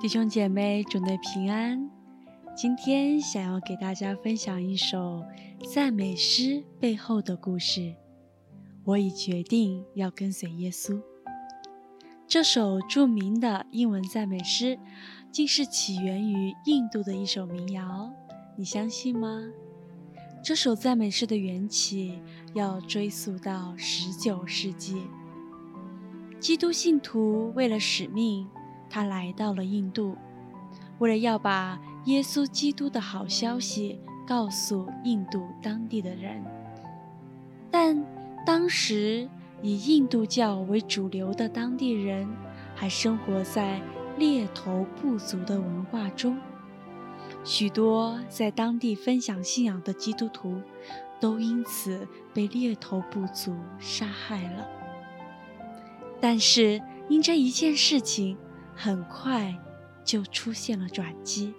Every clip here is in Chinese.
弟兄姐妹，祝内平安。今天想要给大家分享一首赞美诗背后的故事。我已决定要跟随耶稣。这首著名的英文赞美诗，竟是起源于印度的一首民谣。你相信吗？这首赞美诗的缘起要追溯到十九世纪，基督信徒为了使命。他来到了印度，为了要把耶稣基督的好消息告诉印度当地的人。但当时以印度教为主流的当地人，还生活在猎头部族的文化中，许多在当地分享信仰的基督徒，都因此被猎头部族杀害了。但是因这一件事情，很快就出现了转机，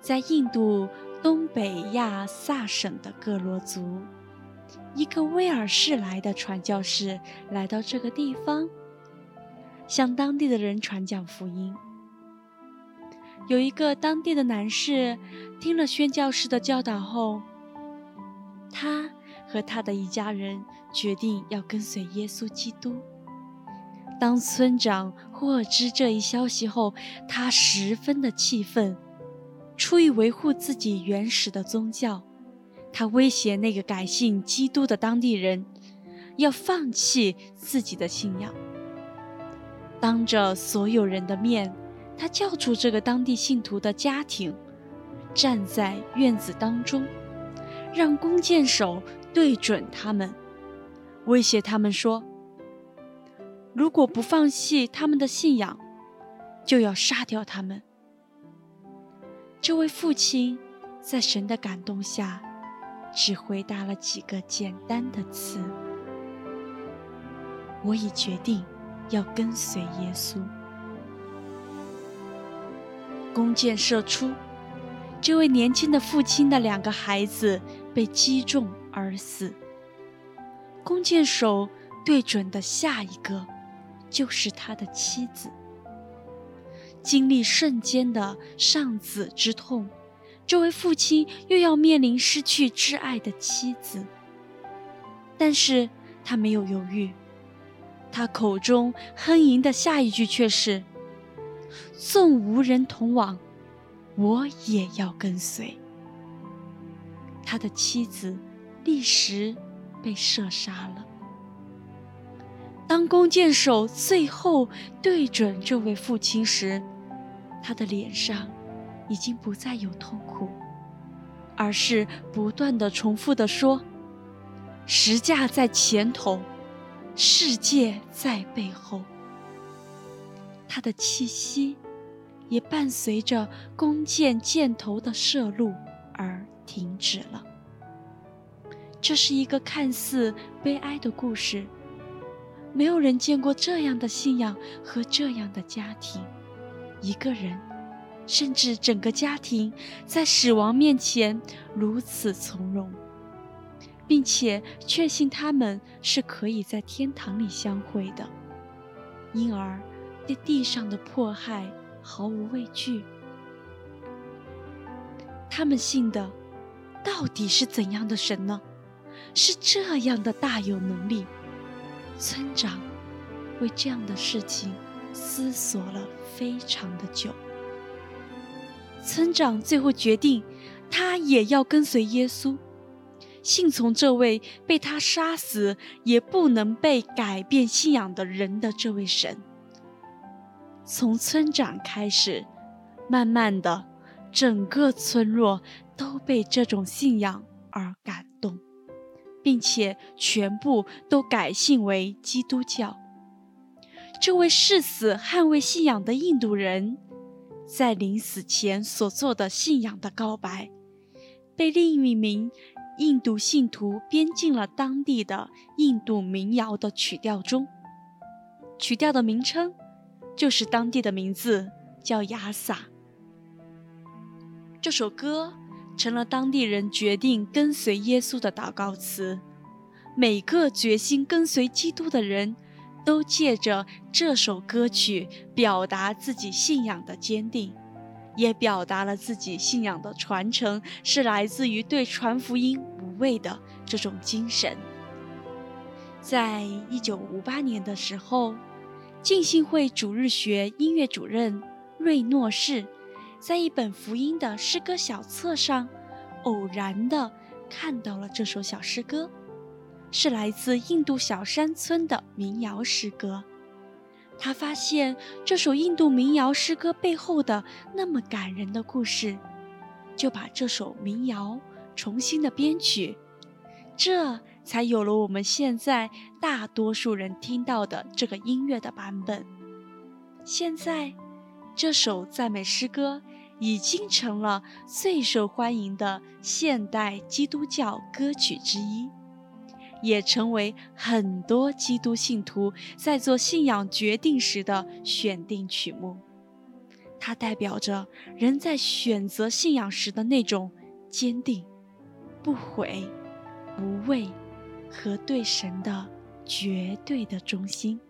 在印度东北亚萨省的各罗族，一个威尔士来的传教士来到这个地方，向当地的人传讲福音。有一个当地的男士听了宣教士的教导后，他和他的一家人决定要跟随耶稣基督。当村长获知这一消息后，他十分的气愤。出于维护自己原始的宗教，他威胁那个改信基督的当地人，要放弃自己的信仰。当着所有人的面，他叫住这个当地信徒的家庭，站在院子当中，让弓箭手对准他们，威胁他们说。如果不放弃他们的信仰，就要杀掉他们。这位父亲在神的感动下，只回答了几个简单的词：“我已决定要跟随耶稣。”弓箭射出，这位年轻的父亲的两个孩子被击中而死。弓箭手对准的下一个。就是他的妻子，经历瞬间的丧子之痛，这位父亲又要面临失去挚爱的妻子。但是他没有犹豫，他口中哼吟的下一句却是：“纵无人同往，我也要跟随。”他的妻子立时被射杀了。当弓箭手最后对准这位父亲时，他的脸上已经不再有痛苦，而是不断的重复的说：“石架在前头，世界在背后。”他的气息也伴随着弓箭箭头的射入而停止了。这是一个看似悲哀的故事。没有人见过这样的信仰和这样的家庭，一个人，甚至整个家庭，在死亡面前如此从容，并且确信他们是可以在天堂里相会的，因而对地上的迫害毫无畏惧。他们信的到底是怎样的神呢？是这样的大有能力。村长为这样的事情思索了非常的久。村长最后决定，他也要跟随耶稣，信从这位被他杀死也不能被改变信仰的人的这位神。从村长开始，慢慢的，整个村落都被这种信仰而感动。并且全部都改信为基督教。这位誓死捍卫信仰的印度人，在临死前所做的信仰的告白，被另一名印度信徒编进了当地的印度民谣的曲调中。曲调的名称就是当地的名字，叫雅萨。这首歌。成了当地人决定跟随耶稣的祷告词。每个决心跟随基督的人，都借着这首歌曲表达自己信仰的坚定，也表达了自己信仰的传承是来自于对传福音无畏的这种精神。在一九五八年的时候，浸信会主日学音乐主任瑞诺士，在一本福音的诗歌小册上，偶然的看到了这首小诗歌。是来自印度小山村的民谣诗歌。他发现这首印度民谣诗歌背后的那么感人的故事，就把这首民谣重新的编曲，这才有了我们现在大多数人听到的这个音乐的版本。现在，这首赞美诗歌已经成了最受欢迎的现代基督教歌曲之一。也成为很多基督信徒在做信仰决定时的选定曲目。它代表着人在选择信仰时的那种坚定、不悔、不畏和对神的绝对的忠心。